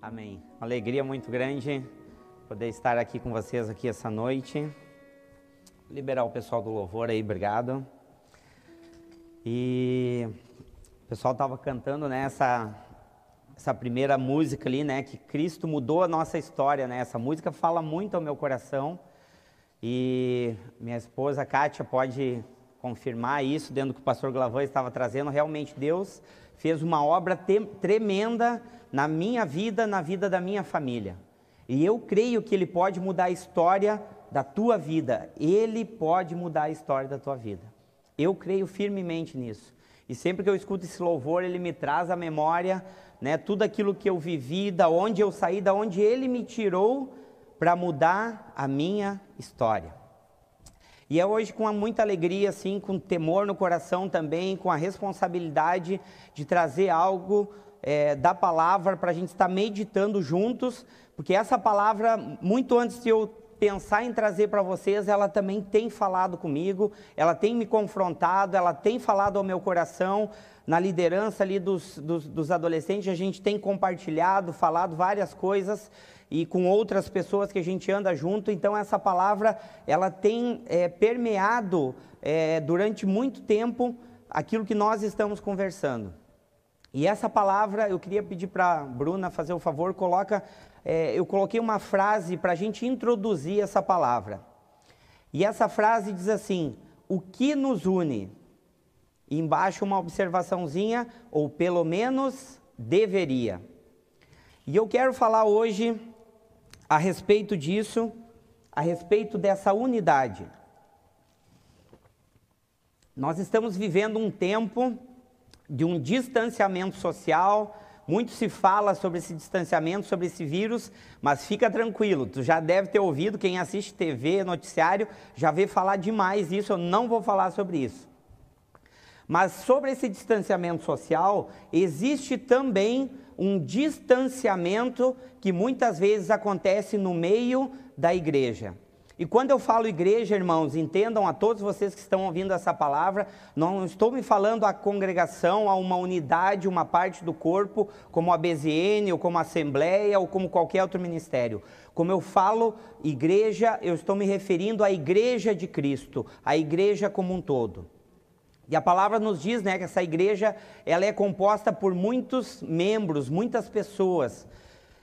Amém. Uma alegria muito grande poder estar aqui com vocês aqui essa noite. Liberar o pessoal do louvor aí, obrigado. E o pessoal estava cantando né, essa primeira música ali, né, que Cristo mudou a nossa história, né? Essa música fala muito ao meu coração. E minha esposa Kátia pode confirmar isso dentro do que o pastor Glavan estava trazendo. Realmente Deus fez uma obra tremenda na minha vida, na vida da minha família. E eu creio que Ele pode mudar a história da tua vida. Ele pode mudar a história da tua vida. Eu creio firmemente nisso. E sempre que eu escuto esse louvor, ele me traz à memória, né, tudo aquilo que eu vivi, da onde eu saí, da onde ele me tirou para mudar a minha história. E é hoje com muita alegria, assim, com temor no coração também, com a responsabilidade de trazer algo é, da palavra para a gente estar meditando juntos, porque essa palavra, muito antes de eu pensar em trazer para vocês, ela também tem falado comigo, ela tem me confrontado, ela tem falado ao meu coração. Na liderança ali dos, dos, dos adolescentes, a gente tem compartilhado, falado várias coisas e com outras pessoas que a gente anda junto. Então essa palavra ela tem é, permeado é, durante muito tempo aquilo que nós estamos conversando. E essa palavra eu queria pedir para Bruna fazer o favor, coloca, é, eu coloquei uma frase para a gente introduzir essa palavra. E essa frase diz assim: o que nos une? Embaixo uma observaçãozinha, ou pelo menos deveria. E eu quero falar hoje a respeito disso, a respeito dessa unidade. Nós estamos vivendo um tempo de um distanciamento social. Muito se fala sobre esse distanciamento, sobre esse vírus, mas fica tranquilo, tu já deve ter ouvido, quem assiste TV, noticiário, já vê falar demais isso, eu não vou falar sobre isso. Mas sobre esse distanciamento social, existe também um distanciamento que muitas vezes acontece no meio da igreja. E quando eu falo igreja, irmãos, entendam a todos vocês que estão ouvindo essa palavra, não estou me falando a congregação, a uma unidade, uma parte do corpo, como a BZN, ou como a Assembleia, ou como qualquer outro ministério. Como eu falo igreja, eu estou me referindo à igreja de Cristo, à igreja como um todo. E a palavra nos diz, né, que essa igreja, ela é composta por muitos membros, muitas pessoas.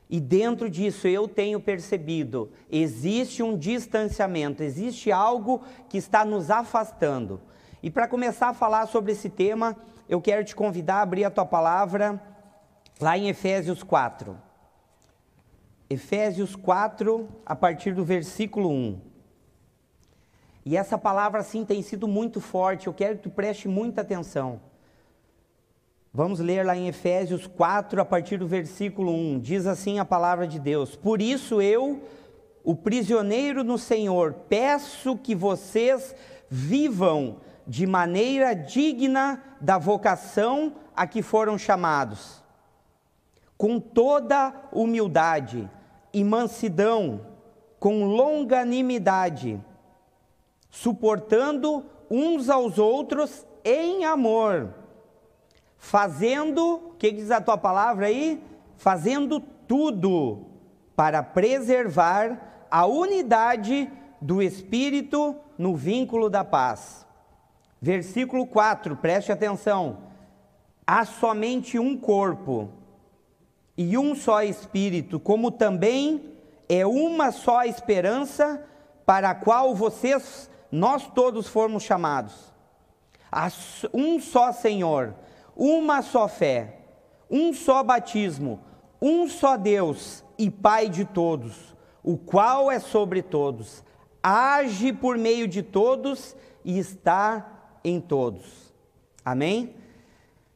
E dentro disso eu tenho percebido, existe um distanciamento, existe algo que está nos afastando. E para começar a falar sobre esse tema, eu quero te convidar a abrir a tua palavra lá em Efésios 4. Efésios 4, a partir do versículo 1. E essa palavra, assim, tem sido muito forte. Eu quero que tu preste muita atenção. Vamos ler lá em Efésios 4, a partir do versículo 1. Diz assim a palavra de Deus: Por isso eu, o prisioneiro no Senhor, peço que vocês vivam de maneira digna da vocação a que foram chamados, com toda humildade e mansidão, com longanimidade suportando uns aos outros em amor, fazendo, o que diz a tua palavra aí? Fazendo tudo para preservar a unidade do Espírito no vínculo da paz. Versículo 4, preste atenção. Há somente um corpo e um só Espírito, como também é uma só esperança para a qual vocês nós todos fomos chamados a um só Senhor, uma só fé, um só batismo, um só Deus e Pai de todos, o qual é sobre todos, age por meio de todos e está em todos. Amém?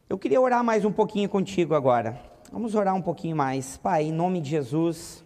Eu queria orar mais um pouquinho contigo agora. Vamos orar um pouquinho mais. Pai, em nome de Jesus,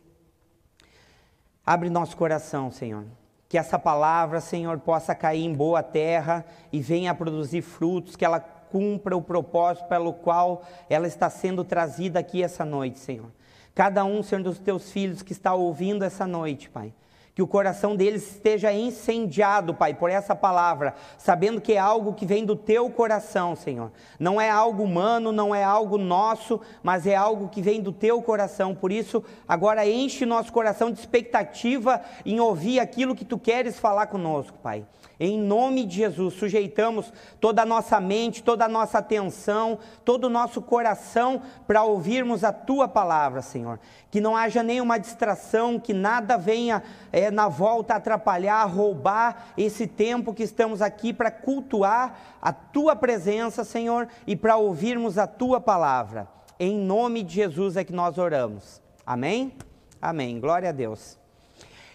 abre nosso coração, Senhor. Que essa palavra, Senhor, possa cair em boa terra e venha produzir frutos, que ela cumpra o propósito pelo qual ela está sendo trazida aqui essa noite, Senhor. Cada um, Senhor, dos teus filhos que está ouvindo essa noite, Pai. Que o coração deles esteja incendiado, Pai, por essa palavra, sabendo que é algo que vem do teu coração, Senhor. Não é algo humano, não é algo nosso, mas é algo que vem do teu coração. Por isso, agora enche nosso coração de expectativa em ouvir aquilo que tu queres falar conosco, Pai. Em nome de Jesus, sujeitamos toda a nossa mente, toda a nossa atenção, todo o nosso coração para ouvirmos a tua palavra, Senhor. Que não haja nenhuma distração, que nada venha é, na volta atrapalhar, roubar esse tempo que estamos aqui para cultuar a tua presença, Senhor, e para ouvirmos a tua palavra. Em nome de Jesus é que nós oramos. Amém? Amém. Glória a Deus.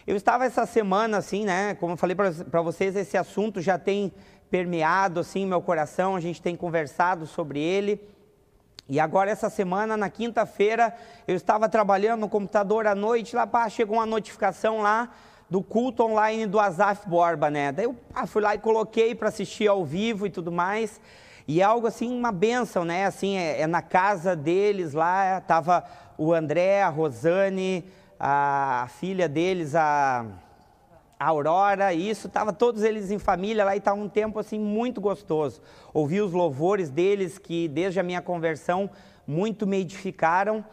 Eu estava essa semana, assim, né? Como eu falei para vocês, esse assunto já tem permeado, assim, meu coração, a gente tem conversado sobre ele. E agora, essa semana, na quinta-feira, eu estava trabalhando no computador à noite, lá, pá, chegou uma notificação lá do culto online do Azaf Borba, né? Daí eu pá, fui lá e coloquei para assistir ao vivo e tudo mais. E é algo assim, uma benção, né? Assim, é, é na casa deles lá, estava o André, a Rosane, a filha deles, a, a Aurora, isso, estava todos eles em família lá e estava um tempo assim muito gostoso. Ouvi os louvores deles que desde a minha conversão muito me edificaram.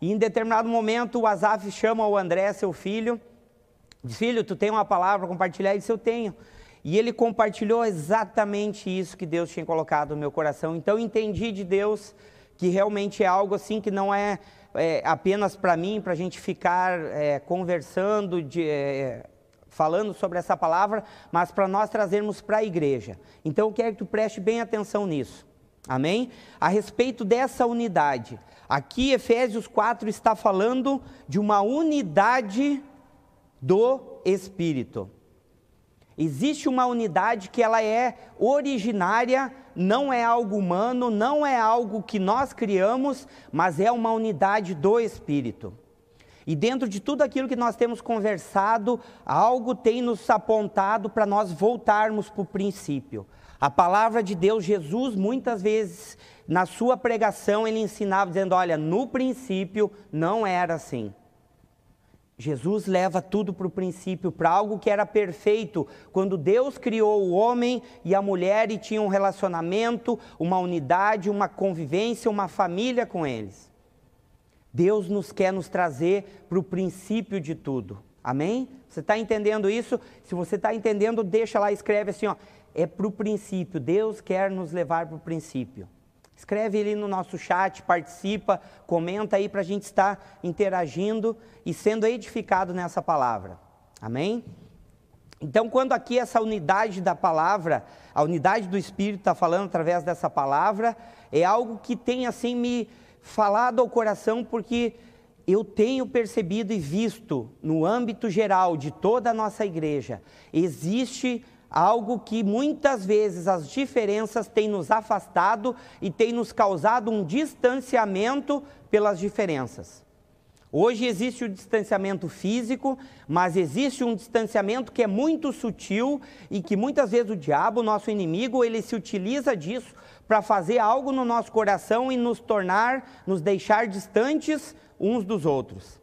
E em determinado momento o Azaf chama o André, seu filho, diz, filho, tu tem uma palavra para compartilhar? Ele disse, eu tenho. E ele compartilhou exatamente isso que Deus tinha colocado no meu coração. Então entendi de Deus que realmente é algo assim que não é é, apenas para mim, para a gente ficar é, conversando, de, é, falando sobre essa palavra, mas para nós trazermos para a igreja. Então eu quero que tu preste bem atenção nisso. Amém? A respeito dessa unidade. Aqui Efésios 4 está falando de uma unidade do Espírito. Existe uma unidade que ela é originária, não é algo humano, não é algo que nós criamos, mas é uma unidade do Espírito. E dentro de tudo aquilo que nós temos conversado, algo tem nos apontado para nós voltarmos para o princípio. A palavra de Deus, Jesus, muitas vezes, na sua pregação, ele ensinava dizendo: olha, no princípio não era assim. Jesus leva tudo para o princípio, para algo que era perfeito. Quando Deus criou o homem e a mulher e tinha um relacionamento, uma unidade, uma convivência, uma família com eles. Deus nos quer nos trazer para o princípio de tudo. Amém? Você está entendendo isso? Se você está entendendo, deixa lá, escreve assim, ó. É para o princípio. Deus quer nos levar para o princípio. Escreve ali no nosso chat, participa, comenta aí para a gente estar interagindo e sendo edificado nessa palavra. Amém? Então, quando aqui essa unidade da palavra, a unidade do Espírito está falando através dessa palavra, é algo que tem assim me falado ao coração, porque eu tenho percebido e visto no âmbito geral de toda a nossa igreja, existe algo que muitas vezes as diferenças têm nos afastado e têm nos causado um distanciamento pelas diferenças. Hoje existe o distanciamento físico, mas existe um distanciamento que é muito sutil e que muitas vezes o diabo, nosso inimigo, ele se utiliza disso para fazer algo no nosso coração e nos tornar, nos deixar distantes uns dos outros.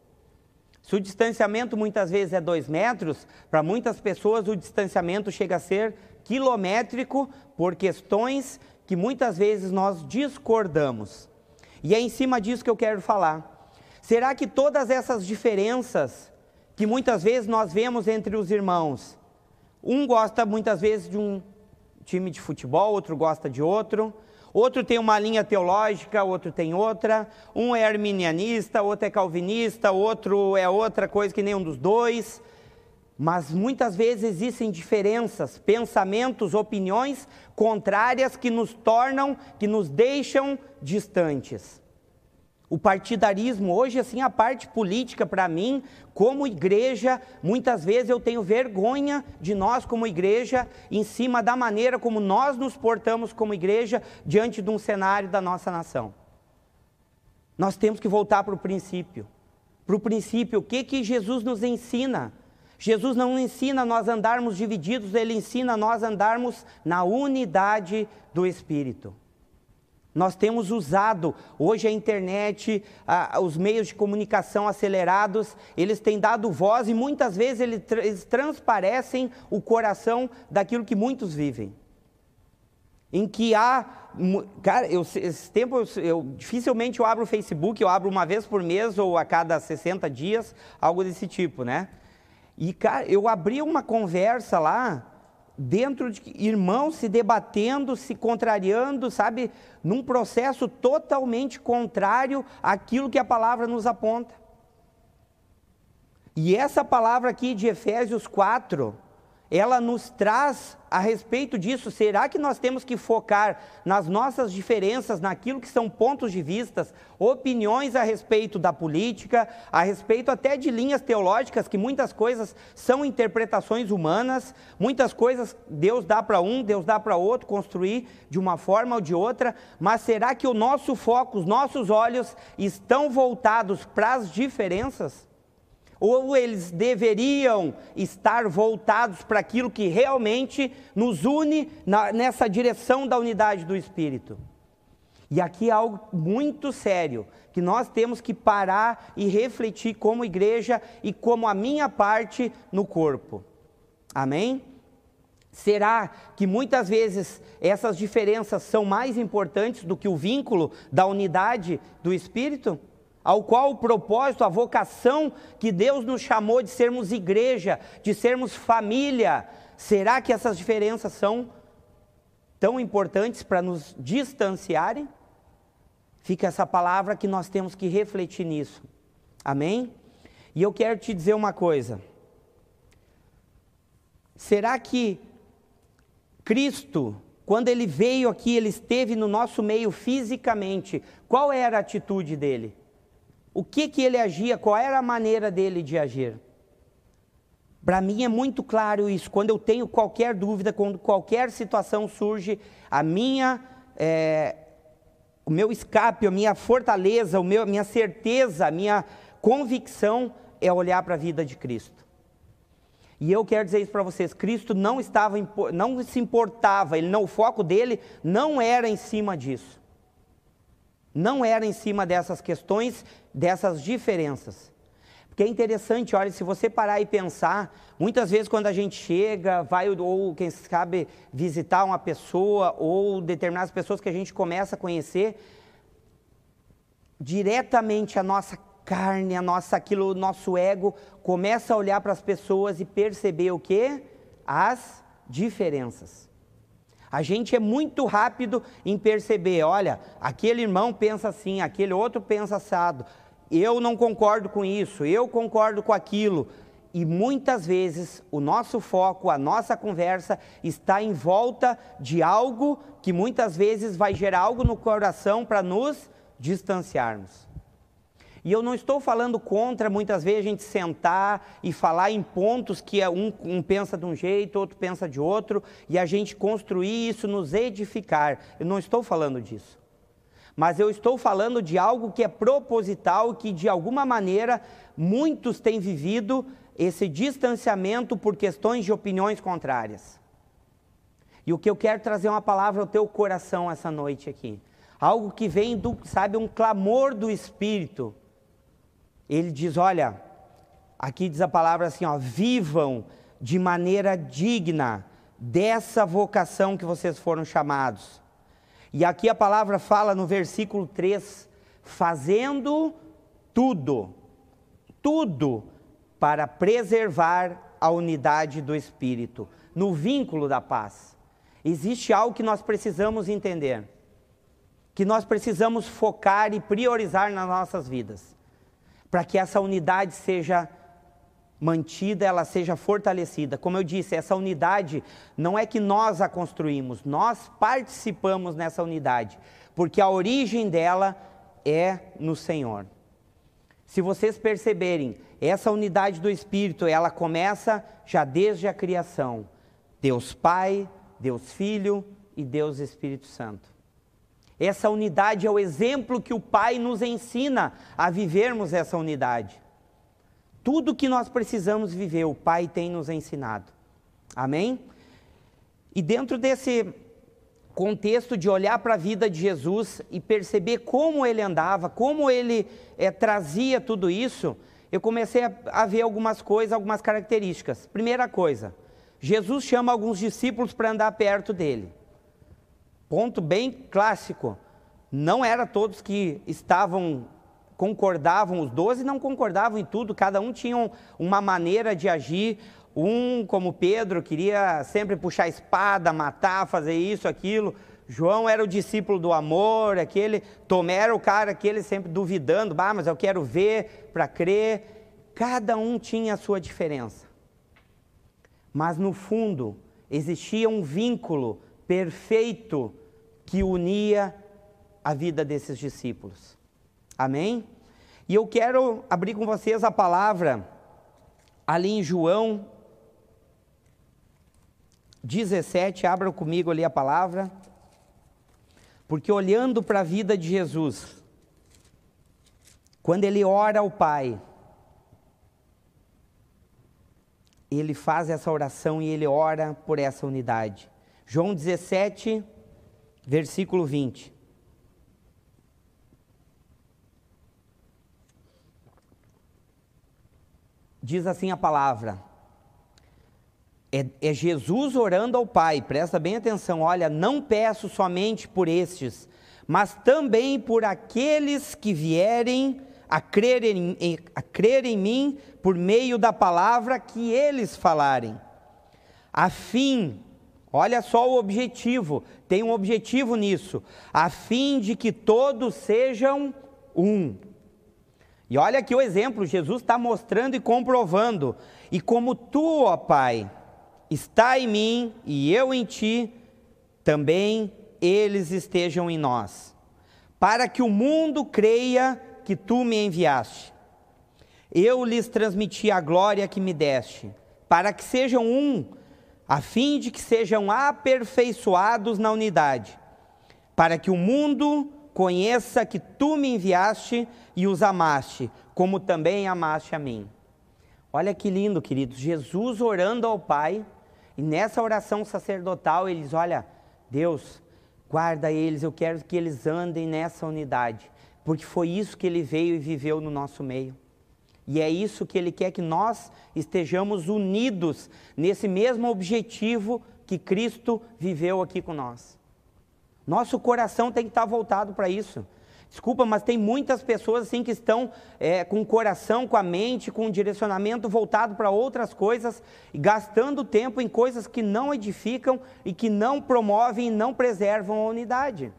Se o distanciamento muitas vezes é dois metros, para muitas pessoas o distanciamento chega a ser quilométrico por questões que muitas vezes nós discordamos. E é em cima disso que eu quero falar. Será que todas essas diferenças que muitas vezes nós vemos entre os irmãos, um gosta muitas vezes de um time de futebol, outro gosta de outro, Outro tem uma linha teológica, outro tem outra. Um é arminianista, outro é calvinista, outro é outra coisa que nenhum dos dois. Mas muitas vezes existem diferenças, pensamentos, opiniões contrárias que nos tornam, que nos deixam distantes. O partidarismo, hoje, assim, a parte política, para mim, como igreja, muitas vezes eu tenho vergonha de nós, como igreja, em cima da maneira como nós nos portamos como igreja diante de um cenário da nossa nação. Nós temos que voltar para o princípio. Para o princípio, o que, que Jesus nos ensina? Jesus não ensina nós andarmos divididos, ele ensina nós andarmos na unidade do Espírito. Nós temos usado, hoje a internet, a, os meios de comunicação acelerados, eles têm dado voz e muitas vezes eles, eles transparecem o coração daquilo que muitos vivem. Em que há, cara, eu, esse tempo eu, eu, dificilmente eu abro o Facebook, eu abro uma vez por mês ou a cada 60 dias, algo desse tipo, né? E cara, eu abri uma conversa lá, dentro de irmãos se debatendo, se contrariando, sabe, num processo totalmente contrário àquilo que a palavra nos aponta. E essa palavra aqui de Efésios 4, ela nos traz a respeito disso. Será que nós temos que focar nas nossas diferenças, naquilo que são pontos de vistas, opiniões a respeito da política, a respeito até de linhas teológicas, que muitas coisas são interpretações humanas, muitas coisas Deus dá para um, Deus dá para outro construir de uma forma ou de outra, mas será que o nosso foco, os nossos olhos estão voltados para as diferenças? Ou eles deveriam estar voltados para aquilo que realmente nos une na, nessa direção da unidade do Espírito. E aqui é algo muito sério, que nós temos que parar e refletir como igreja e como a minha parte no corpo. Amém? Será que muitas vezes essas diferenças são mais importantes do que o vínculo da unidade do Espírito? Ao qual o propósito, a vocação que Deus nos chamou de sermos igreja, de sermos família, será que essas diferenças são tão importantes para nos distanciarem? Fica essa palavra que nós temos que refletir nisso. Amém? E eu quero te dizer uma coisa. Será que Cristo, quando ele veio aqui, ele esteve no nosso meio fisicamente, qual era a atitude dele? O que que ele agia, qual era a maneira dele de agir. Para mim é muito claro isso. Quando eu tenho qualquer dúvida, quando qualquer situação surge, a minha, é, o meu escape, a minha fortaleza, o meu, a minha certeza, a minha convicção é olhar para a vida de Cristo. E eu quero dizer isso para vocês: Cristo não estava, não se importava, ele não, o foco dele não era em cima disso. Não era em cima dessas questões, dessas diferenças. Porque é interessante, olha, se você parar e pensar, muitas vezes quando a gente chega, vai ou quem sabe visitar uma pessoa ou determinadas pessoas que a gente começa a conhecer, diretamente a nossa carne, a nossa aquilo, o nosso ego começa a olhar para as pessoas e perceber o que? As diferenças. A gente é muito rápido em perceber, olha, aquele irmão pensa assim, aquele outro pensa assado. Eu não concordo com isso, eu concordo com aquilo. E muitas vezes o nosso foco, a nossa conversa está em volta de algo que muitas vezes vai gerar algo no coração para nos distanciarmos. E eu não estou falando contra muitas vezes a gente sentar e falar em pontos que é um, um, pensa de um jeito, outro pensa de outro, e a gente construir isso, nos edificar. Eu não estou falando disso. Mas eu estou falando de algo que é proposital, que de alguma maneira muitos têm vivido esse distanciamento por questões de opiniões contrárias. E o que eu quero trazer uma palavra ao teu coração essa noite aqui. Algo que vem do, sabe, um clamor do Espírito ele diz: olha, aqui diz a palavra assim, ó, vivam de maneira digna dessa vocação que vocês foram chamados. E aqui a palavra fala no versículo 3, fazendo tudo, tudo para preservar a unidade do espírito, no vínculo da paz. Existe algo que nós precisamos entender, que nós precisamos focar e priorizar nas nossas vidas para que essa unidade seja mantida, ela seja fortalecida. Como eu disse, essa unidade não é que nós a construímos, nós participamos nessa unidade, porque a origem dela é no Senhor. Se vocês perceberem, essa unidade do Espírito, ela começa já desde a criação. Deus Pai, Deus Filho e Deus Espírito Santo. Essa unidade é o exemplo que o Pai nos ensina a vivermos essa unidade. Tudo que nós precisamos viver, o Pai tem nos ensinado. Amém? E dentro desse contexto de olhar para a vida de Jesus e perceber como ele andava, como ele é, trazia tudo isso, eu comecei a, a ver algumas coisas, algumas características. Primeira coisa, Jesus chama alguns discípulos para andar perto dele. Ponto bem clássico. Não era todos que estavam concordavam, os doze não concordavam em tudo, cada um tinha uma maneira de agir. Um, como Pedro, queria sempre puxar a espada, matar, fazer isso, aquilo. João era o discípulo do amor, aquele. Tomé era o cara, aquele sempre duvidando, ah, mas eu quero ver para crer. Cada um tinha a sua diferença. Mas no fundo, existia um vínculo perfeito que unia a vida desses discípulos. Amém? E eu quero abrir com vocês a palavra ali em João 17, abra comigo ali a palavra. Porque olhando para a vida de Jesus, quando ele ora ao Pai, ele faz essa oração e ele ora por essa unidade. João 17, versículo 20. Diz assim a palavra: é, é, Jesus orando ao Pai, presta bem atenção, olha, não peço somente por estes, mas também por aqueles que vierem a crer em, a crer em mim por meio da palavra que eles falarem, a fim, olha só o objetivo, tem um objetivo nisso, a fim de que todos sejam um e olha aqui o exemplo, Jesus está mostrando e comprovando. E como tu, ó Pai, está em mim e eu em ti, também eles estejam em nós, para que o mundo creia que tu me enviaste. Eu lhes transmiti a glória que me deste, para que sejam um, a fim de que sejam aperfeiçoados na unidade, para que o mundo conheça que tu me enviaste e os amaste, como também amaste a mim. Olha que lindo, queridos. Jesus orando ao Pai, e nessa oração sacerdotal, eles, olha, Deus, guarda eles, eu quero que eles andem nessa unidade, porque foi isso que ele veio e viveu no nosso meio. E é isso que ele quer que nós estejamos unidos nesse mesmo objetivo que Cristo viveu aqui com nós. Nosso coração tem que estar voltado para isso. Desculpa, mas tem muitas pessoas assim que estão é, com o coração, com a mente, com o direcionamento voltado para outras coisas, gastando tempo em coisas que não edificam e que não promovem e não preservam a unidade.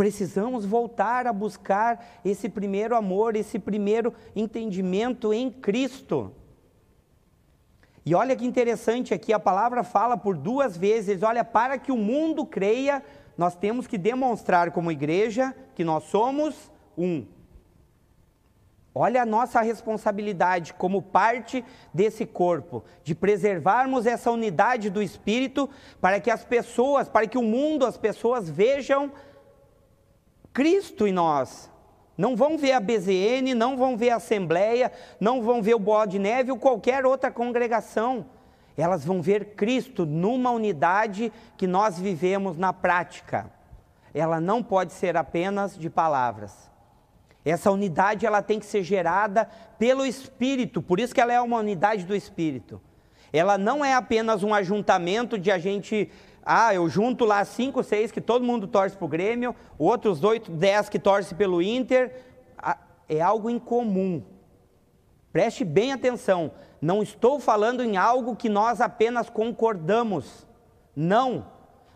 Precisamos voltar a buscar esse primeiro amor, esse primeiro entendimento em Cristo. E olha que interessante aqui, a palavra fala por duas vezes: olha, para que o mundo creia, nós temos que demonstrar como igreja que nós somos um. Olha a nossa responsabilidade como parte desse corpo, de preservarmos essa unidade do espírito para que as pessoas, para que o mundo, as pessoas vejam Cristo em nós, não vão ver a BZN, não vão ver a Assembleia, não vão ver o Boa de Neve ou qualquer outra congregação. Elas vão ver Cristo numa unidade que nós vivemos na prática. Ela não pode ser apenas de palavras. Essa unidade ela tem que ser gerada pelo Espírito, por isso que ela é uma unidade do Espírito. Ela não é apenas um ajuntamento de a gente ah, eu junto lá cinco, seis que todo mundo torce para o Grêmio, outros oito, dez que torce pelo Inter. É algo incomum. Preste bem atenção. Não estou falando em algo que nós apenas concordamos. Não.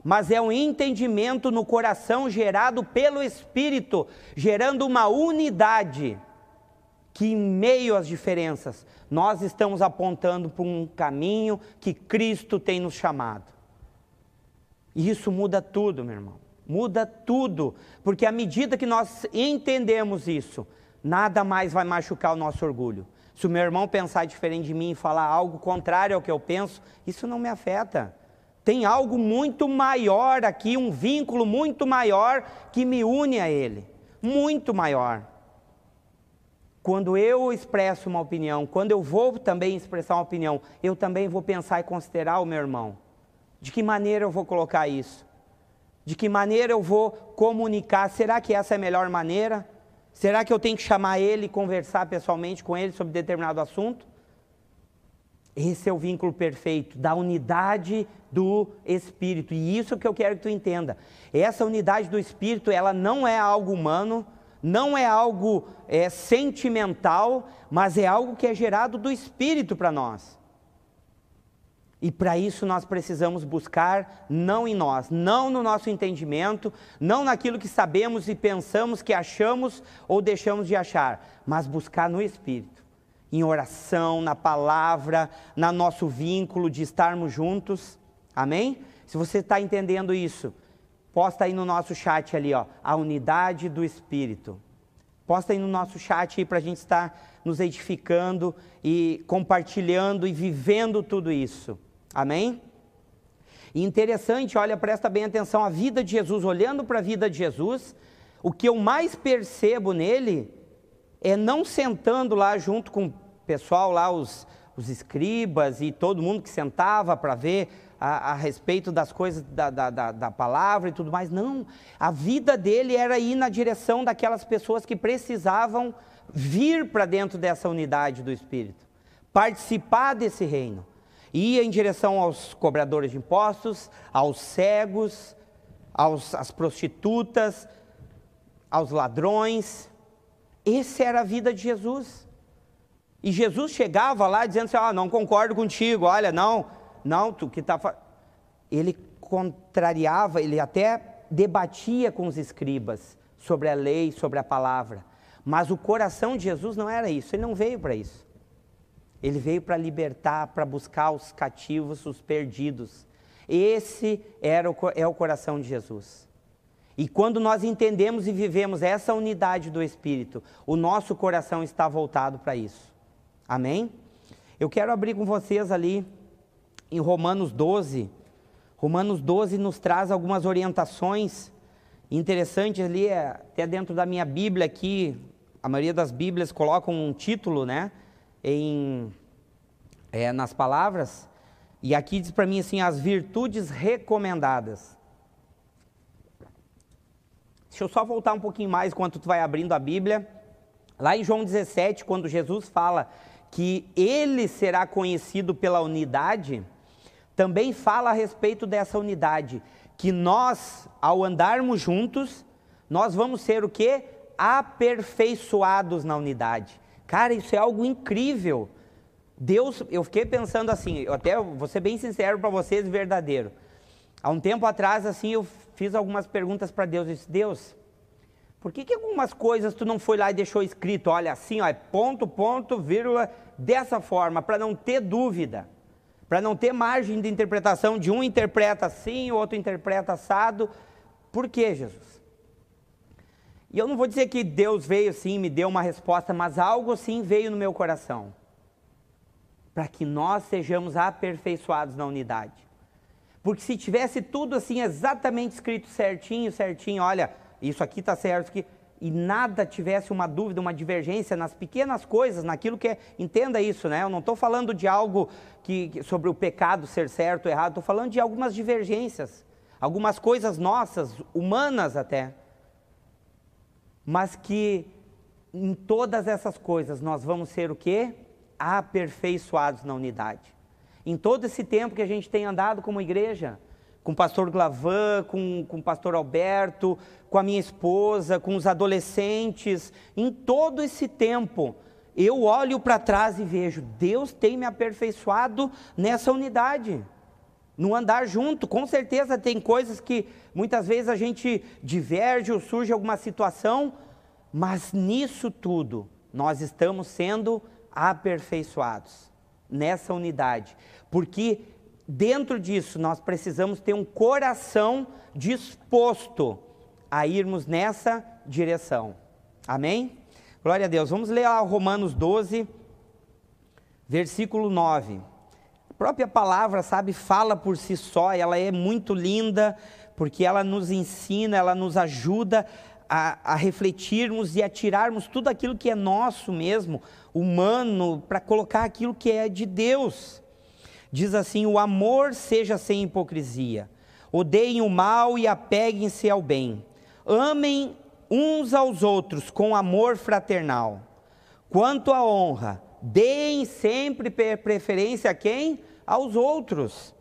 Mas é um entendimento no coração gerado pelo Espírito, gerando uma unidade que, em meio às diferenças, nós estamos apontando para um caminho que Cristo tem nos chamado. E isso muda tudo, meu irmão. Muda tudo, porque à medida que nós entendemos isso, nada mais vai machucar o nosso orgulho. Se o meu irmão pensar diferente de mim e falar algo contrário ao que eu penso, isso não me afeta. Tem algo muito maior aqui, um vínculo muito maior que me une a ele. Muito maior. Quando eu expresso uma opinião, quando eu vou também expressar uma opinião, eu também vou pensar e considerar o meu irmão. De que maneira eu vou colocar isso? De que maneira eu vou comunicar? Será que essa é a melhor maneira? Será que eu tenho que chamar ele e conversar pessoalmente com ele sobre determinado assunto? Esse é o vínculo perfeito da unidade do Espírito. E isso que eu quero que tu entenda. Essa unidade do Espírito, ela não é algo humano, não é algo é, sentimental, mas é algo que é gerado do Espírito para nós. E para isso nós precisamos buscar não em nós, não no nosso entendimento, não naquilo que sabemos e pensamos que achamos ou deixamos de achar, mas buscar no Espírito, em oração, na palavra, na nosso vínculo de estarmos juntos. Amém? Se você está entendendo isso, posta aí no nosso chat ali, ó, a unidade do Espírito. Posta aí no nosso chat aí para a gente estar nos edificando e compartilhando e vivendo tudo isso. Amém? E interessante, olha, presta bem atenção, a vida de Jesus, olhando para a vida de Jesus, o que eu mais percebo nele é não sentando lá junto com o pessoal lá, os, os escribas e todo mundo que sentava para ver a, a, respeito das coisas da, da, da, da palavra e tudo mais. Não, a vida dele era ir na direção daquelas pessoas que precisavam vir para dentro dessa unidade do Espírito, participar desse reino ia em direção aos cobradores de impostos, aos cegos, aos, às prostitutas, aos ladrões. Essa era a vida de Jesus. E Jesus chegava lá dizendo assim: Ah, não concordo contigo, olha, não, não, tu que está. Ele contrariava, ele até debatia com os escribas sobre a lei, sobre a palavra. Mas o coração de Jesus não era isso, ele não veio para isso. Ele veio para libertar, para buscar os cativos, os perdidos. Esse era o, é o coração de Jesus. E quando nós entendemos e vivemos essa unidade do Espírito, o nosso coração está voltado para isso. Amém? Eu quero abrir com vocês ali em Romanos 12. Romanos 12 nos traz algumas orientações interessantes ali, é, até dentro da minha Bíblia aqui, a maioria das Bíblias colocam um título, né? Em, é, nas palavras, e aqui diz para mim assim: as virtudes recomendadas. Deixa eu só voltar um pouquinho mais enquanto tu vai abrindo a Bíblia. Lá em João 17, quando Jesus fala que ele será conhecido pela unidade, também fala a respeito dessa unidade, que nós, ao andarmos juntos, nós vamos ser o que? Aperfeiçoados na unidade. Cara, isso é algo incrível. Deus, eu fiquei pensando assim, eu até vou ser bem sincero para vocês, verdadeiro. Há um tempo atrás, assim, eu fiz algumas perguntas para Deus. Eu disse, Deus, por que, que algumas coisas tu não foi lá e deixou escrito, olha, assim, ó, é ponto, ponto, vírgula, dessa forma, para não ter dúvida, para não ter margem de interpretação, de um interpreta assim, o outro interpreta assado. Por que, Jesus? E eu não vou dizer que Deus veio assim, me deu uma resposta, mas algo assim veio no meu coração. Para que nós sejamos aperfeiçoados na unidade. Porque se tivesse tudo assim exatamente escrito certinho, certinho, olha, isso aqui está certo, aqui, e nada tivesse uma dúvida, uma divergência nas pequenas coisas, naquilo que é, entenda isso, né? Eu não estou falando de algo que, sobre o pecado ser certo ou errado, estou falando de algumas divergências, algumas coisas nossas, humanas até mas que em todas essas coisas nós vamos ser o quê? Aperfeiçoados na unidade. Em todo esse tempo que a gente tem andado como igreja, com o pastor Glavan, com, com o pastor Alberto, com a minha esposa, com os adolescentes, em todo esse tempo, eu olho para trás e vejo, Deus tem me aperfeiçoado nessa unidade, no andar junto. Com certeza tem coisas que muitas vezes a gente diverge ou surge alguma situação, mas nisso tudo nós estamos sendo aperfeiçoados nessa unidade, porque dentro disso nós precisamos ter um coração disposto a irmos nessa direção. Amém? Glória a Deus. Vamos ler lá Romanos 12, versículo 9. Própria palavra, sabe, fala por si só, ela é muito linda, porque ela nos ensina, ela nos ajuda a, a refletirmos e a tirarmos tudo aquilo que é nosso mesmo, humano, para colocar aquilo que é de Deus. Diz assim: o amor seja sem hipocrisia. odeiem o mal e apeguem-se ao bem. Amem uns aos outros com amor fraternal. Quanto à honra, deem sempre preferência a quem? Aos outros.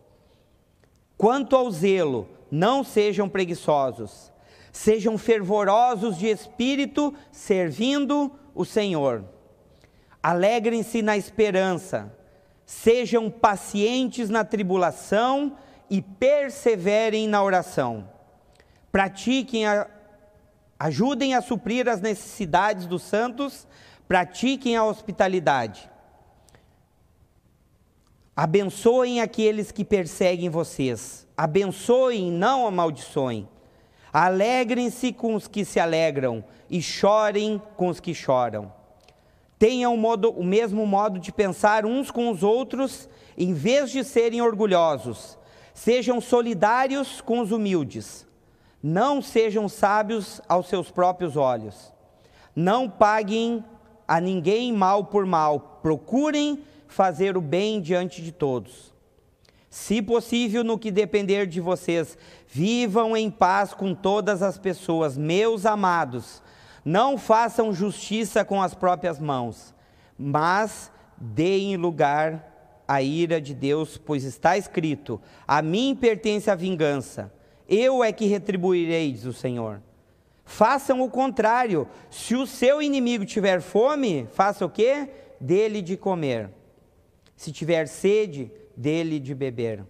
Quanto ao zelo, não sejam preguiçosos, sejam fervorosos de espírito, servindo o Senhor. Alegrem-se na esperança, sejam pacientes na tribulação e perseverem na oração. Pratiquem a, ajudem a suprir as necessidades dos santos, pratiquem a hospitalidade. Abençoem aqueles que perseguem vocês. Abençoem, não amaldiçoem. Alegrem-se com os que se alegram e chorem com os que choram. Tenham modo, o mesmo modo de pensar uns com os outros, em vez de serem orgulhosos. Sejam solidários com os humildes. Não sejam sábios aos seus próprios olhos. Não paguem a ninguém mal por mal. Procurem fazer o bem diante de todos. Se possível, no que depender de vocês, vivam em paz com todas as pessoas, meus amados. Não façam justiça com as próprias mãos, mas deem lugar à ira de Deus, pois está escrito: A mim pertence a vingança, eu é que retribuirei, diz o Senhor. Façam o contrário, se o seu inimigo tiver fome, faça o quê? Dele de comer se tiver sede, dele de beber.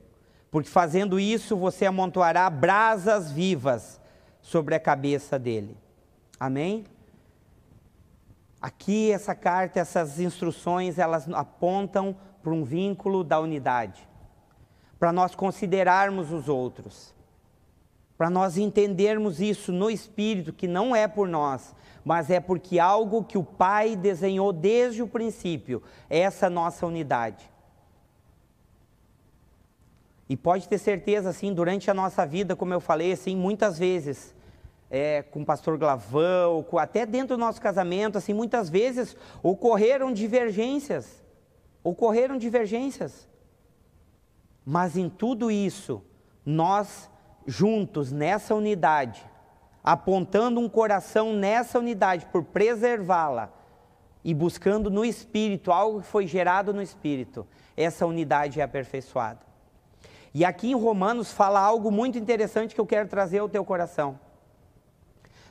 Porque fazendo isso, você amontoará brasas vivas sobre a cabeça dele. Amém? Aqui essa carta, essas instruções, elas apontam para um vínculo da unidade. Para nós considerarmos os outros. Para nós entendermos isso no espírito que não é por nós, mas é porque algo que o Pai desenhou desde o princípio, essa nossa unidade. E pode ter certeza, assim, durante a nossa vida, como eu falei, assim, muitas vezes, é, com o pastor Glavão, com, até dentro do nosso casamento, assim, muitas vezes ocorreram divergências, ocorreram divergências. Mas em tudo isso, nós juntos, nessa unidade, apontando um coração nessa unidade, por preservá-la e buscando no espírito algo que foi gerado no espírito, essa unidade é aperfeiçoada. E aqui em Romanos fala algo muito interessante que eu quero trazer ao teu coração.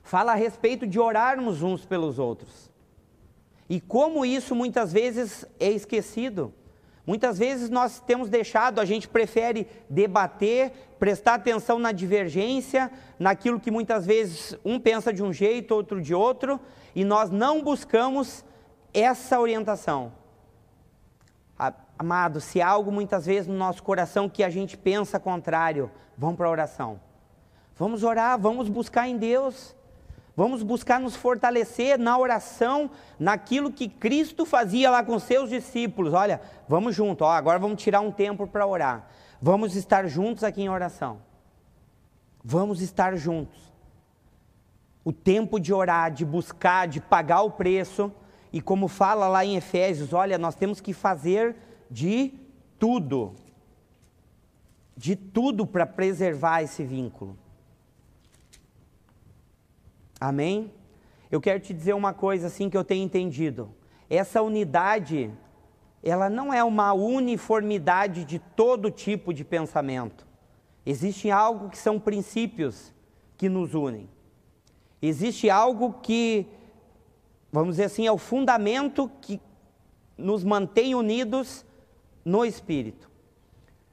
Fala a respeito de orarmos uns pelos outros. E como isso muitas vezes é esquecido. Muitas vezes nós temos deixado, a gente prefere debater, prestar atenção na divergência, naquilo que muitas vezes um pensa de um jeito, outro de outro, e nós não buscamos essa orientação. Amado, se há algo muitas vezes no nosso coração que a gente pensa contrário, vamos para a oração. Vamos orar, vamos buscar em Deus. Vamos buscar nos fortalecer na oração, naquilo que Cristo fazia lá com seus discípulos. Olha, vamos junto, ó, agora vamos tirar um tempo para orar. Vamos estar juntos aqui em oração. Vamos estar juntos. O tempo de orar, de buscar, de pagar o preço. E como fala lá em Efésios, olha, nós temos que fazer de tudo. De tudo para preservar esse vínculo. Amém? Eu quero te dizer uma coisa assim que eu tenho entendido. Essa unidade, ela não é uma uniformidade de todo tipo de pensamento. Existe algo que são princípios que nos unem. Existe algo que, vamos dizer assim, é o fundamento que nos mantém unidos no espírito.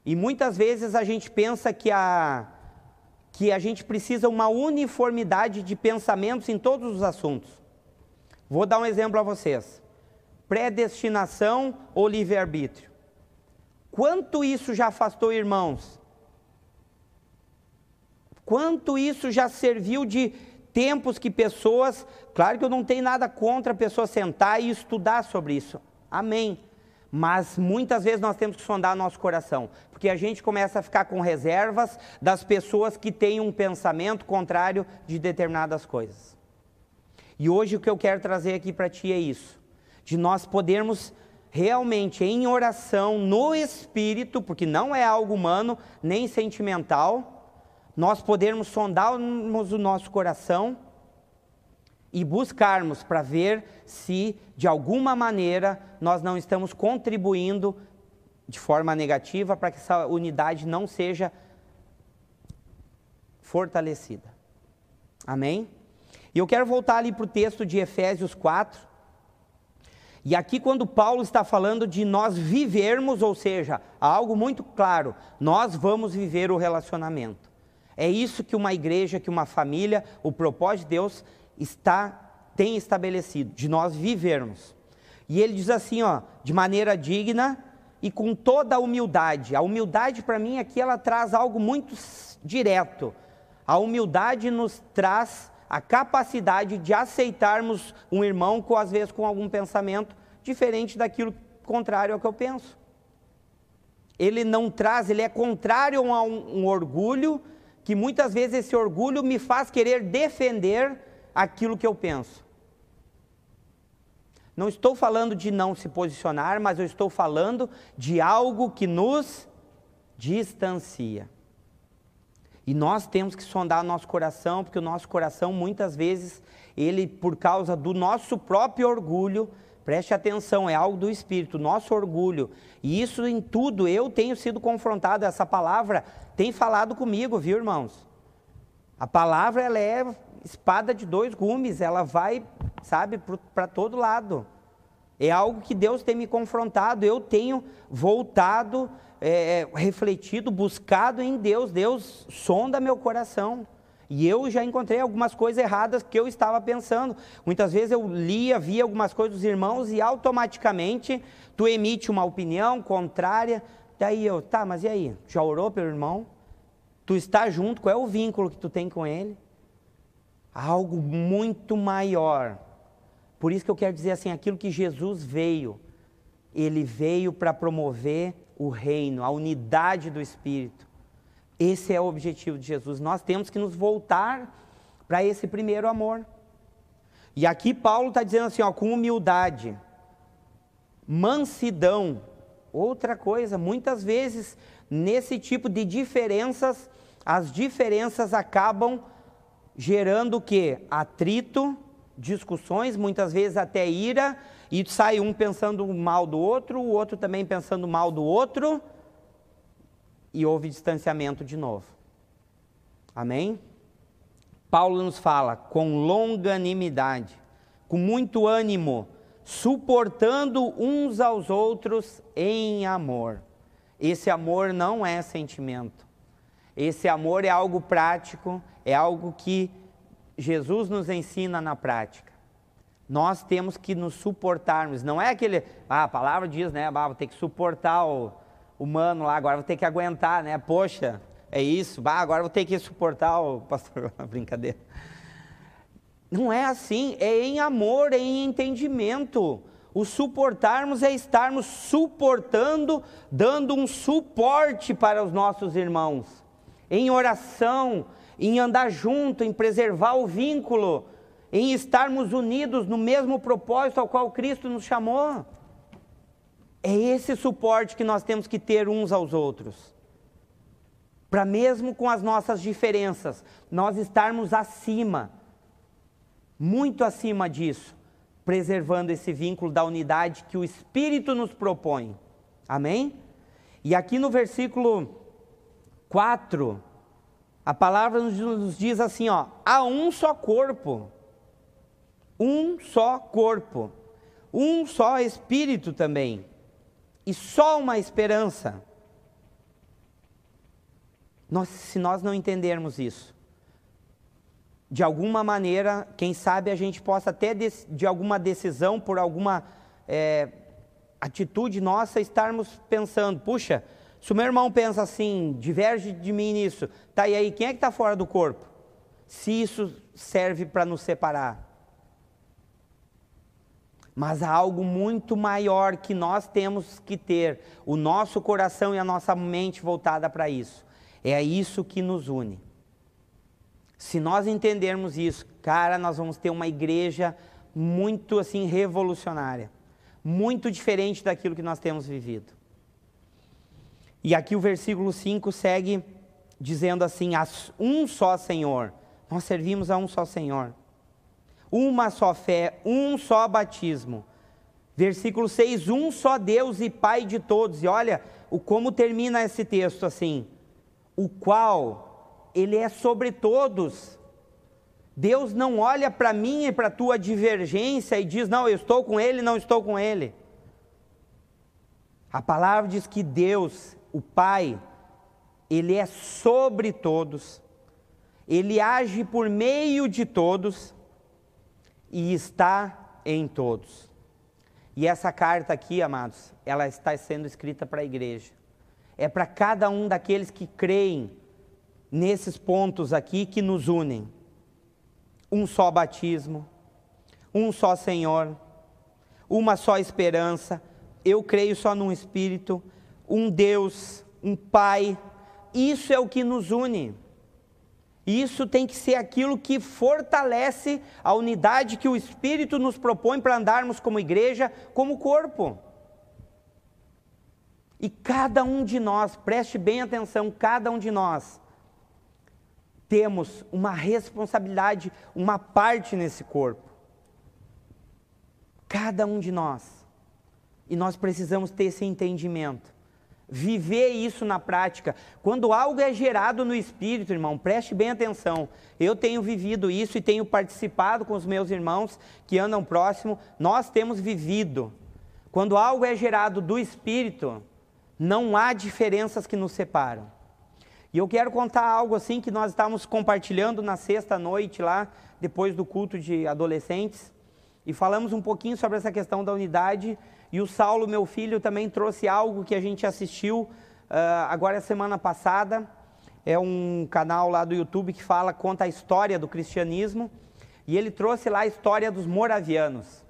E muitas vezes a gente pensa que a que a gente precisa uma uniformidade de pensamentos em todos os assuntos. Vou dar um exemplo a vocês: predestinação ou livre-arbítrio. Quanto isso já afastou irmãos? Quanto isso já serviu de tempos que pessoas, claro que eu não tenho nada contra a pessoa sentar e estudar sobre isso. Amém. Mas muitas vezes nós temos que sondar nosso coração, porque a gente começa a ficar com reservas das pessoas que têm um pensamento contrário de determinadas coisas. E hoje o que eu quero trazer aqui para ti é isso, de nós podermos realmente em oração no espírito, porque não é algo humano nem sentimental, nós podermos sondarmos o nosso coração e buscarmos para ver se, de alguma maneira, nós não estamos contribuindo de forma negativa para que essa unidade não seja fortalecida. Amém? E eu quero voltar ali para o texto de Efésios 4. E aqui, quando Paulo está falando de nós vivermos, ou seja, algo muito claro, nós vamos viver o relacionamento. É isso que uma igreja, que uma família, o propósito de Deus está tem estabelecido, de nós vivermos. E ele diz assim, ó, de maneira digna e com toda a humildade. A humildade para mim aqui ela traz algo muito direto. A humildade nos traz a capacidade de aceitarmos um irmão com às vezes com algum pensamento diferente daquilo contrário ao que eu penso. Ele não traz, ele é contrário a um, um orgulho que muitas vezes esse orgulho me faz querer defender aquilo que eu penso. Não estou falando de não se posicionar, mas eu estou falando de algo que nos distancia. E nós temos que sondar nosso coração, porque o nosso coração muitas vezes, ele por causa do nosso próprio orgulho, preste atenção, é algo do espírito, nosso orgulho. E isso em tudo eu tenho sido confrontado, essa palavra tem falado comigo, viu, irmãos? A palavra ela é espada de dois gumes, ela vai, sabe, para todo lado. É algo que Deus tem me confrontado, eu tenho voltado é, é, refletido, buscado em Deus. Deus sonda meu coração. E eu já encontrei algumas coisas erradas que eu estava pensando. Muitas vezes eu lia, via algumas coisas dos irmãos e automaticamente tu emite uma opinião contrária. Daí eu, tá, mas e aí? Já orou pelo irmão? Tu está junto, qual é o vínculo que tu tem com ele? Algo muito maior. Por isso que eu quero dizer assim, aquilo que Jesus veio, ele veio para promover o reino, a unidade do Espírito. Esse é o objetivo de Jesus. Nós temos que nos voltar para esse primeiro amor. E aqui Paulo está dizendo assim, ó, com humildade, mansidão. Outra coisa, muitas vezes nesse tipo de diferenças, as diferenças acabam gerando o que? Atrito, discussões, muitas vezes até ira, e sai um pensando mal do outro, o outro também pensando mal do outro, e houve distanciamento de novo. Amém? Paulo nos fala com longanimidade, com muito ânimo, suportando uns aos outros em amor. Esse amor não é sentimento. Esse amor é algo prático, é algo que Jesus nos ensina na prática. Nós temos que nos suportarmos. Não é aquele, ah, a palavra diz, né, ah, vou ter que suportar o humano lá, agora vou ter que aguentar, né? Poxa, é isso, bah, agora vou ter que suportar o pastor, brincadeira. Não é assim, é em amor, é em entendimento. O suportarmos é estarmos suportando, dando um suporte para os nossos irmãos, em oração, em andar junto, em preservar o vínculo, em estarmos unidos no mesmo propósito ao qual Cristo nos chamou. É esse suporte que nós temos que ter uns aos outros. Para mesmo com as nossas diferenças, nós estarmos acima, muito acima disso, preservando esse vínculo da unidade que o Espírito nos propõe. Amém? E aqui no versículo 4, a palavra nos diz assim, ó, há um só corpo, um só corpo, um só espírito também, e só uma esperança. Nós, se nós não entendermos isso, de alguma maneira, quem sabe a gente possa até de, de alguma decisão, por alguma é, atitude nossa, estarmos pensando, puxa, se o meu irmão pensa assim, diverge de mim nisso, tá e aí, quem é que está fora do corpo? Se isso serve para nos separar. Mas há algo muito maior que nós temos que ter, o nosso coração e a nossa mente voltada para isso. É isso que nos une. Se nós entendermos isso, cara, nós vamos ter uma igreja muito assim revolucionária, muito diferente daquilo que nós temos vivido. E aqui o versículo 5 segue dizendo assim: um só Senhor. Nós servimos a um só Senhor. Uma só fé, um só batismo. Versículo 6: Um só Deus e Pai de todos. E olha o como termina esse texto assim: o qual ele é sobre todos. Deus não olha para mim e para a tua divergência e diz: não, eu estou com ele, não estou com ele. A palavra diz que Deus, o Pai, ele é sobre todos, ele age por meio de todos e está em todos. E essa carta aqui, amados, ela está sendo escrita para a igreja. É para cada um daqueles que creem nesses pontos aqui que nos unem. Um só batismo, um só Senhor, uma só esperança. Eu creio só num Espírito, um Deus, um Pai isso é o que nos une. Isso tem que ser aquilo que fortalece a unidade que o Espírito nos propõe para andarmos como igreja, como corpo. E cada um de nós, preste bem atenção, cada um de nós, temos uma responsabilidade, uma parte nesse corpo. Cada um de nós. E nós precisamos ter esse entendimento viver isso na prática. Quando algo é gerado no espírito, irmão, preste bem atenção. Eu tenho vivido isso e tenho participado com os meus irmãos que andam próximo, nós temos vivido. Quando algo é gerado do espírito, não há diferenças que nos separam. E eu quero contar algo assim que nós estávamos compartilhando na sexta noite lá, depois do culto de adolescentes, e falamos um pouquinho sobre essa questão da unidade e o Saulo, meu filho, também trouxe algo que a gente assistiu uh, agora semana passada. É um canal lá do YouTube que fala, conta a história do cristianismo. E ele trouxe lá a história dos moravianos.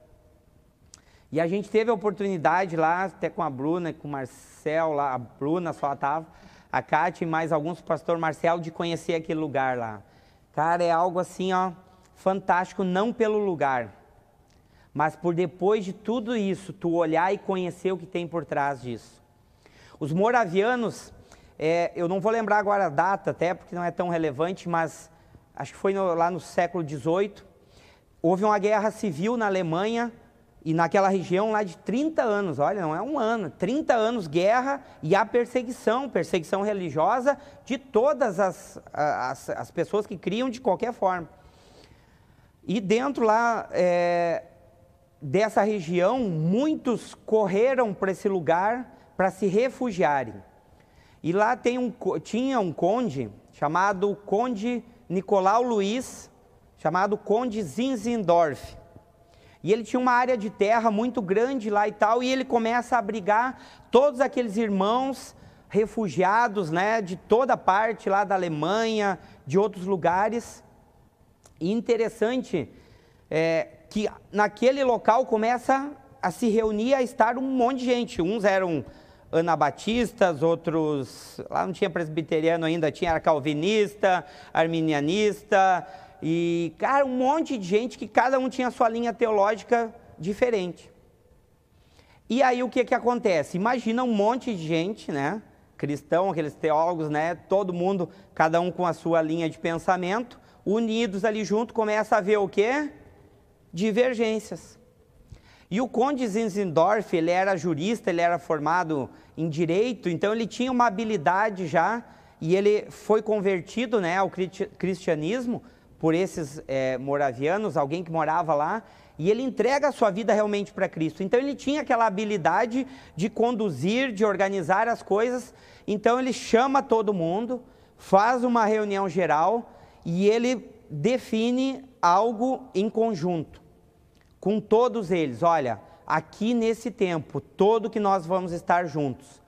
E a gente teve a oportunidade lá, até com a Bruna, com o Marcel lá, a Bruna só estava, a Kátia e mais alguns, o pastor Marcelo, de conhecer aquele lugar lá. Cara, é algo assim, ó, fantástico, não pelo lugar, mas por depois de tudo isso, tu olhar e conhecer o que tem por trás disso. Os moravianos, é, eu não vou lembrar agora a data, até porque não é tão relevante, mas acho que foi no, lá no século XVIII, houve uma guerra civil na Alemanha e naquela região lá de 30 anos, olha, não é um ano, 30 anos guerra e a perseguição, perseguição religiosa de todas as, as, as pessoas que criam de qualquer forma. E dentro lá, é, dessa região, muitos correram para esse lugar para se refugiarem. E lá tem um, tinha um conde chamado Conde Nicolau Luiz, chamado Conde Zinzendorf. E ele tinha uma área de terra muito grande lá e tal, e ele começa a abrigar todos aqueles irmãos refugiados, né, de toda parte lá da Alemanha, de outros lugares. E interessante é, que naquele local começa a se reunir, a estar um monte de gente. Uns eram anabatistas, outros, lá não tinha presbiteriano ainda, tinha calvinista, arminianista, e, cara, um monte de gente que cada um tinha sua linha teológica diferente. E aí o que que acontece? Imagina um monte de gente, né? Cristão, aqueles teólogos, né? Todo mundo, cada um com a sua linha de pensamento, unidos ali junto, começa a ver o quê? Divergências. E o Conde Zinzendorf, ele era jurista, ele era formado em direito, então ele tinha uma habilidade já, e ele foi convertido né, ao cristianismo por esses é, moravianos, alguém que morava lá, e ele entrega a sua vida realmente para Cristo. Então ele tinha aquela habilidade de conduzir, de organizar as coisas, então ele chama todo mundo, faz uma reunião geral e ele define algo em conjunto com todos eles. Olha, aqui nesse tempo, todo que nós vamos estar juntos,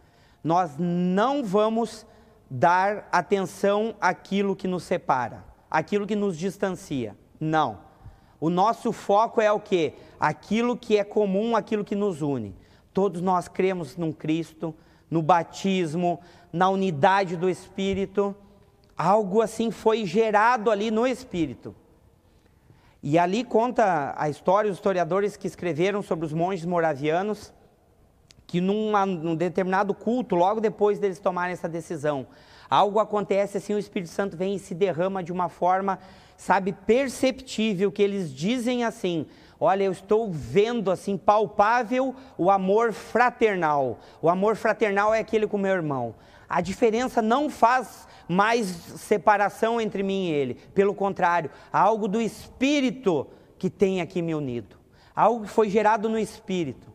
nós não vamos dar atenção àquilo que nos separa, àquilo que nos distancia. Não. O nosso foco é o que? Aquilo que é comum, aquilo que nos une. Todos nós cremos num Cristo, no batismo, na unidade do Espírito. Algo assim foi gerado ali no Espírito. E ali conta a história, os historiadores que escreveram sobre os monges moravianos, que numa, num determinado culto, logo depois deles tomarem essa decisão, Algo acontece assim, o Espírito Santo vem e se derrama de uma forma, sabe, perceptível, que eles dizem assim: Olha, eu estou vendo assim, palpável, o amor fraternal. O amor fraternal é aquele com meu irmão. A diferença não faz mais separação entre mim e ele. Pelo contrário, há algo do Espírito que tem aqui me unido. Algo que foi gerado no Espírito.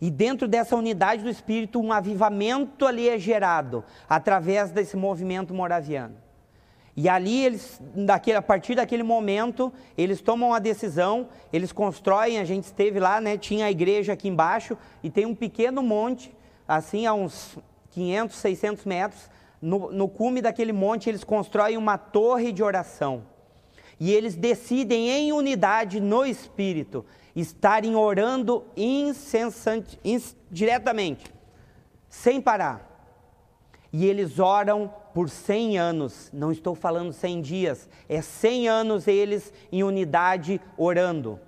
E dentro dessa unidade do Espírito, um avivamento ali é gerado através desse movimento moraviano. E ali eles, daquele, a partir daquele momento, eles tomam a decisão, eles constroem, a gente esteve lá, né, tinha a igreja aqui embaixo, e tem um pequeno monte, assim, a uns 500, 600 metros, no, no cume daquele monte eles constroem uma torre de oração. E eles decidem em unidade no Espírito, estarem orando incessante, diretamente, sem parar. E eles oram por 100 anos, não estou falando 100 dias, é 100 anos eles em unidade orando.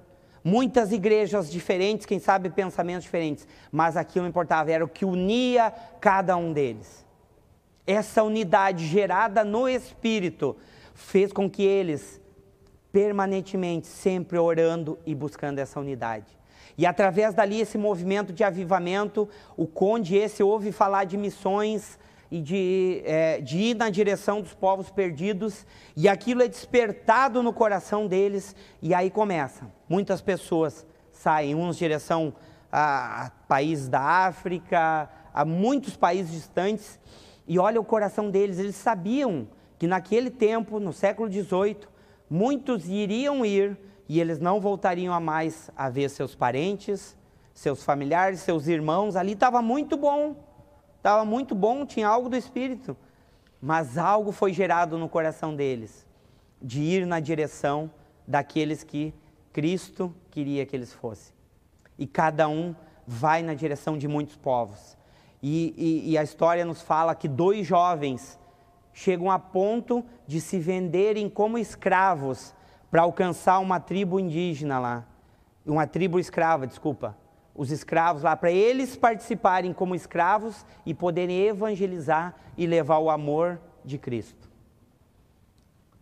Muitas igrejas diferentes, quem sabe pensamentos diferentes, mas aquilo importava, era o que unia cada um deles. Essa unidade gerada no Espírito fez com que eles permanentemente, sempre orando e buscando essa unidade. E através dali, esse movimento de avivamento, o conde esse ouve falar de missões e de, é, de ir na direção dos povos perdidos, e aquilo é despertado no coração deles, e aí começa. Muitas pessoas saem, uns em direção a, a países da África, a muitos países distantes, e olha o coração deles, eles sabiam que naquele tempo, no século XVIII, muitos iriam ir e eles não voltariam a mais a ver seus parentes, seus familiares, seus irmãos. Ali estava muito bom, estava muito bom, tinha algo do Espírito, mas algo foi gerado no coração deles, de ir na direção daqueles que Cristo queria que eles fossem. E cada um vai na direção de muitos povos. E, e, e a história nos fala que dois jovens chegam a ponto de se venderem como escravos para alcançar uma tribo indígena lá, uma tribo escrava, desculpa, os escravos lá, para eles participarem como escravos e poderem evangelizar e levar o amor de Cristo.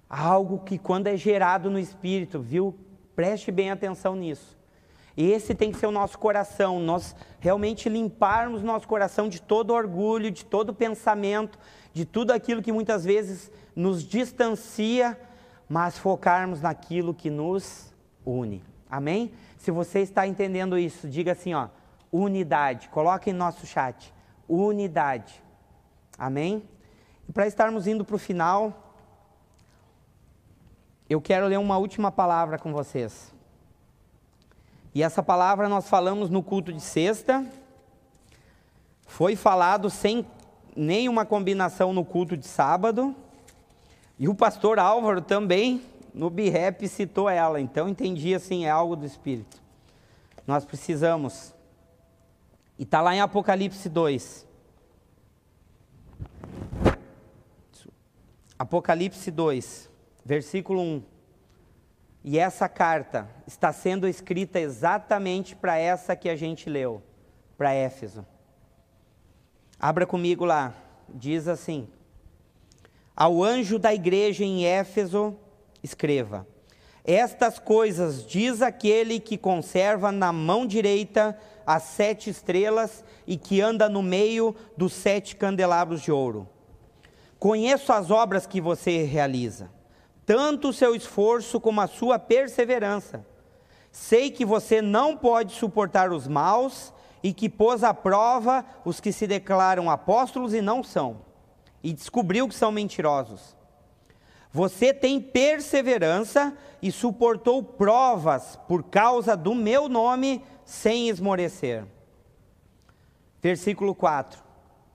Algo que quando é gerado no Espírito, viu? Preste bem atenção nisso. Esse tem que ser o nosso coração, nós realmente limparmos nosso coração de todo orgulho, de todo pensamento, de tudo aquilo que muitas vezes nos distancia, mas focarmos naquilo que nos une. Amém? Se você está entendendo isso, diga assim, ó, unidade. Coloque em nosso chat, unidade. Amém? E para estarmos indo para o final, eu quero ler uma última palavra com vocês. E essa palavra nós falamos no culto de sexta. Foi falado sem nenhuma combinação no culto de sábado. E o pastor Álvaro também, no BIREP, citou ela. Então entendi assim, é algo do Espírito. Nós precisamos. E está lá em Apocalipse 2. Apocalipse 2, versículo 1. E essa carta está sendo escrita exatamente para essa que a gente leu, para Éfeso. Abra comigo lá, diz assim: Ao anjo da igreja em Éfeso, escreva: Estas coisas diz aquele que conserva na mão direita as sete estrelas e que anda no meio dos sete candelabros de ouro. Conheço as obras que você realiza tanto o seu esforço como a sua perseverança. Sei que você não pode suportar os maus e que pôs à prova os que se declaram apóstolos e não são, e descobriu que são mentirosos. Você tem perseverança e suportou provas por causa do meu nome sem esmorecer. Versículo 4: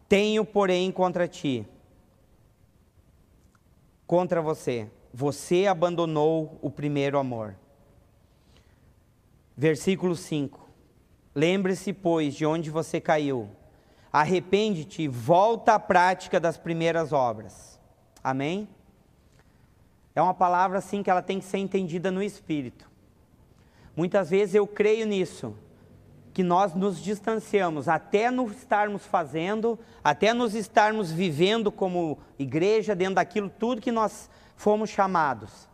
Tenho, porém, contra ti, contra você, você abandonou o primeiro amor. Versículo 5: Lembre-se, pois, de onde você caiu. Arrepende-te volta à prática das primeiras obras. Amém? É uma palavra assim que ela tem que ser entendida no espírito. Muitas vezes eu creio nisso, que nós nos distanciamos até nos estarmos fazendo, até nos estarmos vivendo como igreja dentro daquilo tudo que nós fomos chamados.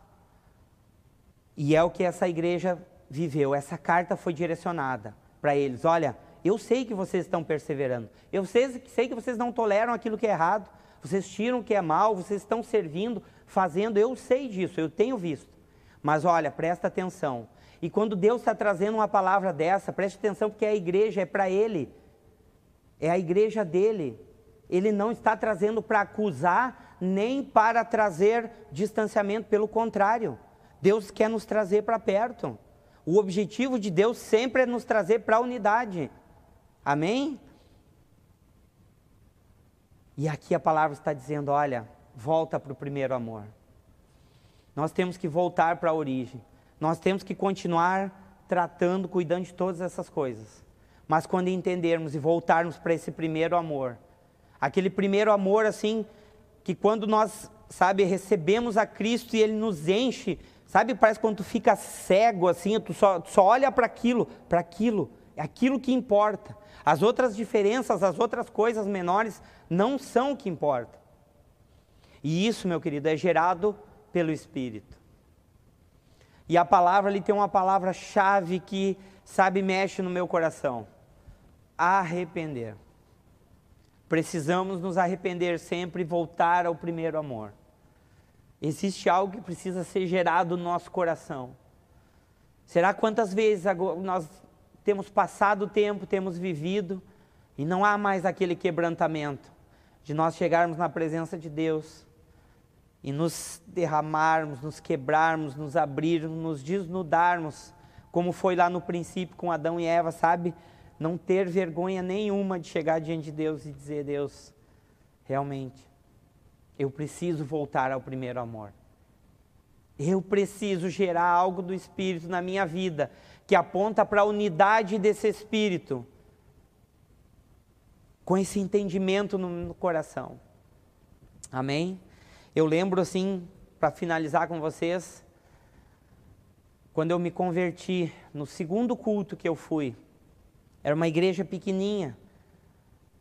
E é o que essa igreja viveu. Essa carta foi direcionada para eles. Olha, eu sei que vocês estão perseverando. Eu sei, sei que vocês não toleram aquilo que é errado. Vocês tiram o que é mal, vocês estão servindo, fazendo. Eu sei disso, eu tenho visto. Mas olha, presta atenção. E quando Deus está trazendo uma palavra dessa, preste atenção, porque a igreja é para Ele, é a igreja dele. Ele não está trazendo para acusar, nem para trazer distanciamento, pelo contrário, Deus quer nos trazer para perto. O objetivo de Deus sempre é nos trazer para a unidade. Amém? E aqui a palavra está dizendo: olha, volta para o primeiro amor. Nós temos que voltar para a origem. Nós temos que continuar tratando, cuidando de todas essas coisas. Mas quando entendermos e voltarmos para esse primeiro amor, aquele primeiro amor assim, que quando nós, sabe, recebemos a Cristo e Ele nos enche, sabe, parece quando tu fica cego assim, tu só, tu só olha para aquilo, para aquilo, é aquilo que importa. As outras diferenças, as outras coisas menores não são o que importa. E isso, meu querido, é gerado pelo Espírito. E a palavra ali tem uma palavra-chave que, sabe, mexe no meu coração: arrepender. Precisamos nos arrepender sempre e voltar ao primeiro amor. Existe algo que precisa ser gerado no nosso coração. Será quantas vezes nós temos passado o tempo, temos vivido e não há mais aquele quebrantamento de nós chegarmos na presença de Deus e nos derramarmos, nos quebrarmos, nos abrirmos, nos desnudarmos, como foi lá no princípio com Adão e Eva, sabe? Não ter vergonha nenhuma de chegar diante de Deus e dizer: Deus, realmente, eu preciso voltar ao primeiro amor. Eu preciso gerar algo do Espírito na minha vida que aponta para a unidade desse Espírito, com esse entendimento no coração. Amém? Eu lembro assim, para finalizar com vocês, quando eu me converti, no segundo culto que eu fui, era uma igreja pequenininha.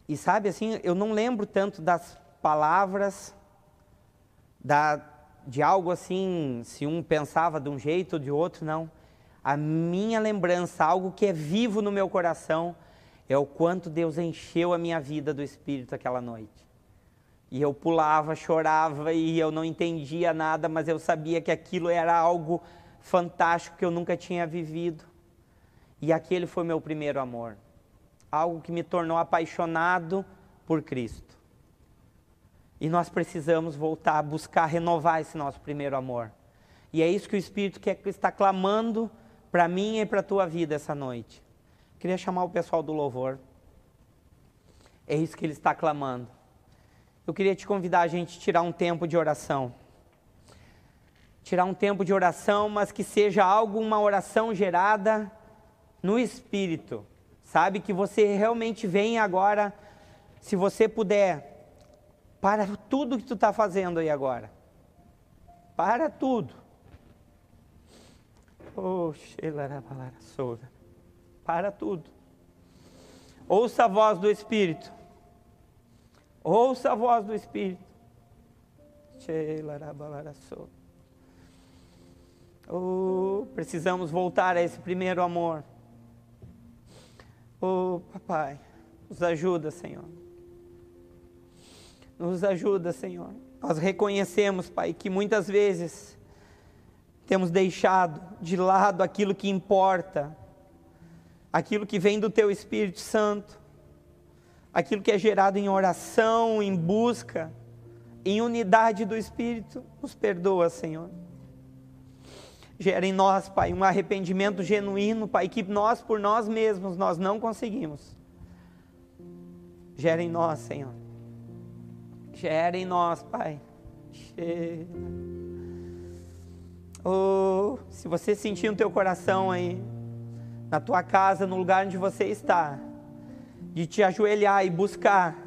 E sabe assim, eu não lembro tanto das palavras, da, de algo assim, se um pensava de um jeito ou de outro, não. A minha lembrança, algo que é vivo no meu coração, é o quanto Deus encheu a minha vida do Espírito aquela noite. E eu pulava, chorava e eu não entendia nada, mas eu sabia que aquilo era algo fantástico que eu nunca tinha vivido. E aquele foi meu primeiro amor. Algo que me tornou apaixonado por Cristo. E nós precisamos voltar a buscar renovar esse nosso primeiro amor. E é isso que o Espírito quer, está clamando para mim e para a tua vida essa noite. Queria chamar o pessoal do louvor. É isso que ele está clamando eu queria te convidar a gente tirar um tempo de oração. Tirar um tempo de oração, mas que seja algo, uma oração gerada no Espírito. Sabe? Que você realmente venha agora, se você puder, para tudo que tu está fazendo aí agora. Para tudo. Para tudo. Ouça a voz do Espírito. Ouça a voz do Espírito. Oh, precisamos voltar a esse primeiro amor. Oh, papai, nos ajuda, Senhor. Nos ajuda, Senhor. Nós reconhecemos, Pai, que muitas vezes temos deixado de lado aquilo que importa, aquilo que vem do Teu Espírito Santo aquilo que é gerado em oração, em busca, em unidade do Espírito, nos perdoa, Senhor. Gera em nós, Pai, um arrependimento genuíno, Pai, que nós por nós mesmos nós não conseguimos. Gera em nós, Senhor. Gera em nós, Pai. Oh, se você sentir no teu coração aí, na tua casa, no lugar onde você está, de te ajoelhar e buscar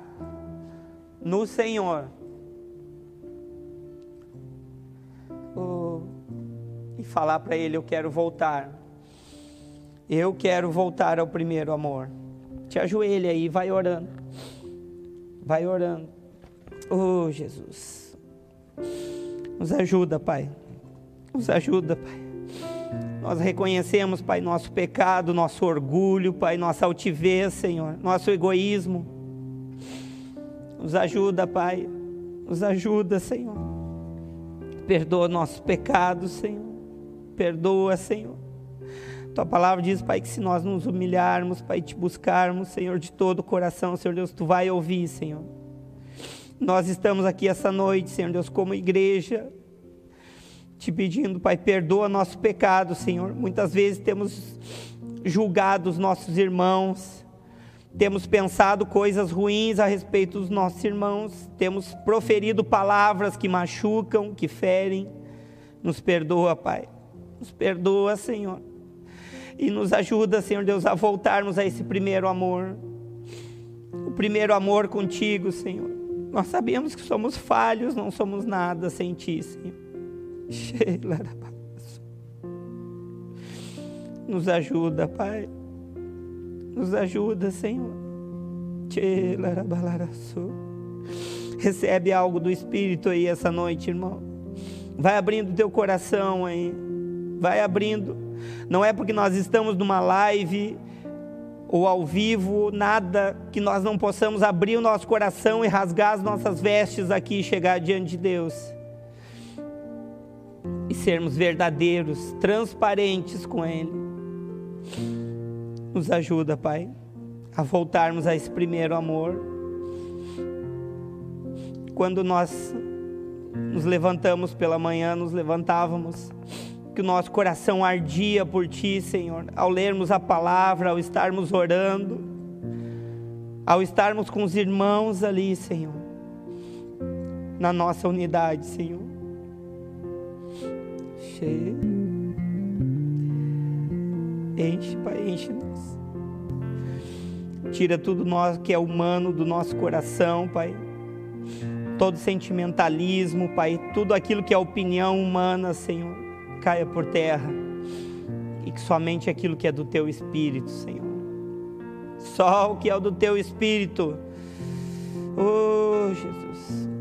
no Senhor. E falar para Ele: Eu quero voltar. Eu quero voltar ao primeiro amor. Te ajoelha aí, vai orando. Vai orando. Oh, Jesus. Nos ajuda, Pai. Nos ajuda, Pai. Nós reconhecemos, Pai, nosso pecado, nosso orgulho, Pai, nossa altivez, Senhor, nosso egoísmo. Nos ajuda, Pai. Nos ajuda, Senhor. Perdoa nossos pecados, Senhor. Perdoa, Senhor. Tua palavra diz, Pai, que se nós nos humilharmos, Pai, te buscarmos, Senhor, de todo o coração, Senhor Deus, tu vai ouvir, Senhor. Nós estamos aqui essa noite, Senhor Deus, como igreja, te pedindo, Pai, perdoa nosso pecado, Senhor. Muitas vezes temos julgado os nossos irmãos, temos pensado coisas ruins a respeito dos nossos irmãos, temos proferido palavras que machucam, que ferem. Nos perdoa, Pai. Nos perdoa, Senhor e nos ajuda, Senhor Deus, a voltarmos a esse primeiro amor. O primeiro amor contigo, Senhor. Nós sabemos que somos falhos, não somos nada sem ti, Senhor. Nos ajuda, Pai. Nos ajuda, Senhor. Recebe algo do Espírito aí essa noite, irmão. Vai abrindo teu coração aí. Vai abrindo não é porque nós estamos numa live ou ao vivo, nada que nós não possamos abrir o nosso coração e rasgar as nossas vestes aqui e chegar diante de Deus. Sermos verdadeiros, transparentes com Ele. Nos ajuda, Pai, a voltarmos a esse primeiro amor. Quando nós nos levantamos pela manhã, nos levantávamos que o nosso coração ardia por Ti, Senhor, ao lermos a palavra, ao estarmos orando, ao estarmos com os irmãos ali, Senhor, na nossa unidade, Senhor. Cheio. Enche, Pai, enche-nos. Tira tudo nós que é humano do nosso coração, Pai. Todo sentimentalismo, Pai, tudo aquilo que é opinião humana, Senhor caia por terra e que somente aquilo que é do teu espírito, Senhor. Só o que é do teu espírito. Oh, Jesus.